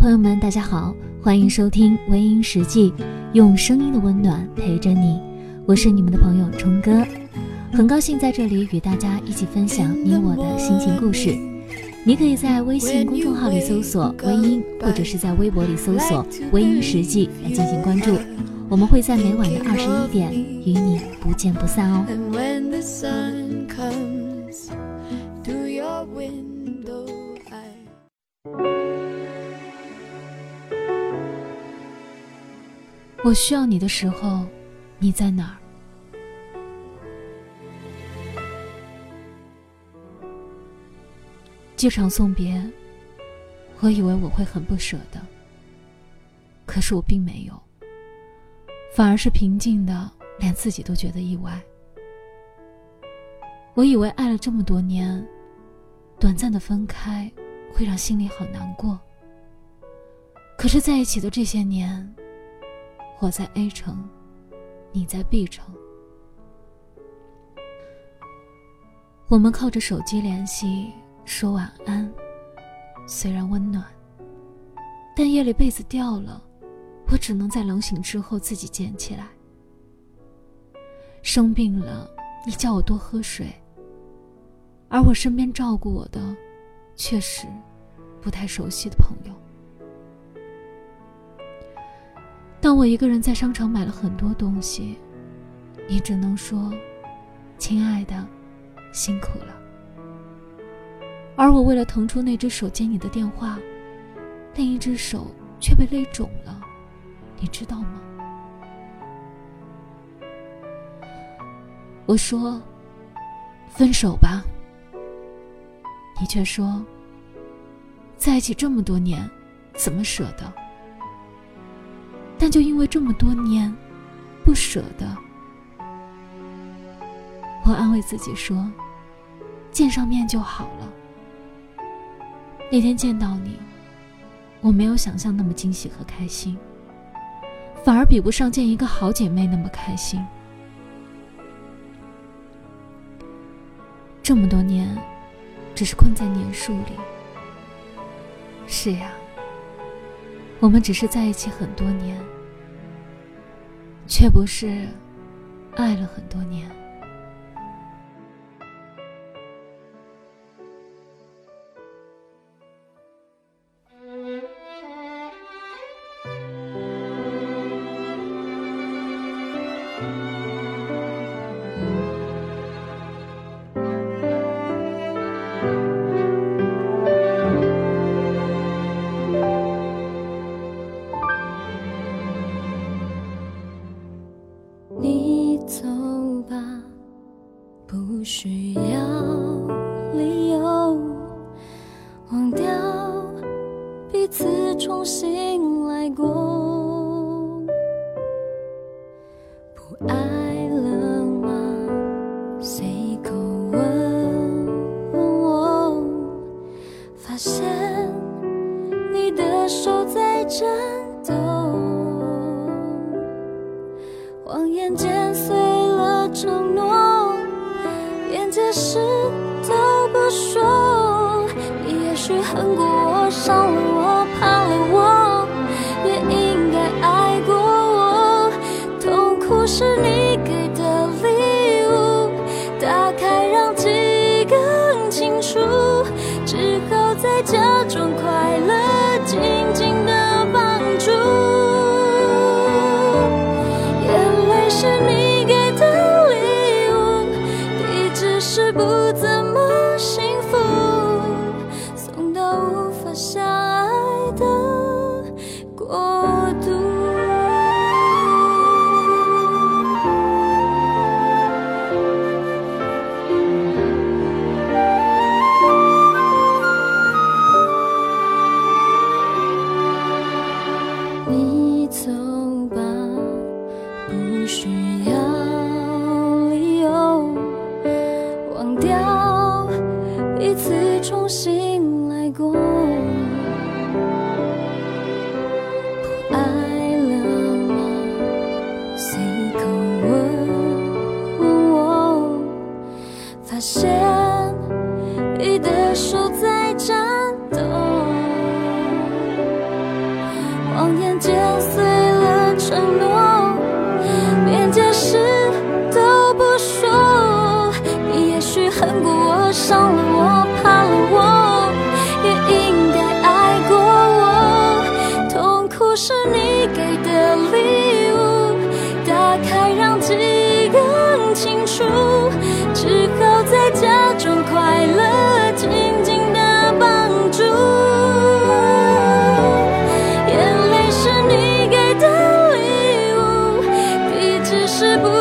朋友们，大家好，欢迎收听《微音实际》，用声音的温暖陪着你。我是你们的朋友冲哥，很高兴在这里与大家一起分享你我的心情故事。你可以在微信公众号里搜索“微音”，或者是在微博里搜索“微音实际”来进行关注。我们会在每晚的二十一点与你不见不散哦。我需要你的时候，你在哪儿？这场送别，我以为我会很不舍的，可是我并没有，反而是平静的，连自己都觉得意外。我以为爱了这么多年，短暂的分开会让心里好难过，可是在一起的这些年。我在 A 城，你在 B 城。我们靠着手机联系，说晚安。虽然温暖，但夜里被子掉了，我只能在冷醒之后自己捡起来。生病了，你叫我多喝水，而我身边照顾我的，却是不太熟悉的朋友。当我一个人在商场买了很多东西，你只能说：“亲爱的，辛苦了。”而我为了腾出那只手接你的电话，另一只手却被勒肿了，你知道吗？我说：“分手吧。”你却说：“在一起这么多年，怎么舍得？”但就因为这么多年，不舍得，我安慰自己说，见上面就好了。那天见到你，我没有想象那么惊喜和开心，反而比不上见一个好姐妹那么开心。这么多年，只是困在年数里。是呀。我们只是在一起很多年，却不是爱了很多年。重新来过，不爱了吗？随口问问我，发现你的手在颤抖，谎言剪碎了承诺，连解释都不说，你也许恨过我，伤了我。手在颤抖谎言剪碎了承诺连解释都不说你也许恨过我伤了我。是不。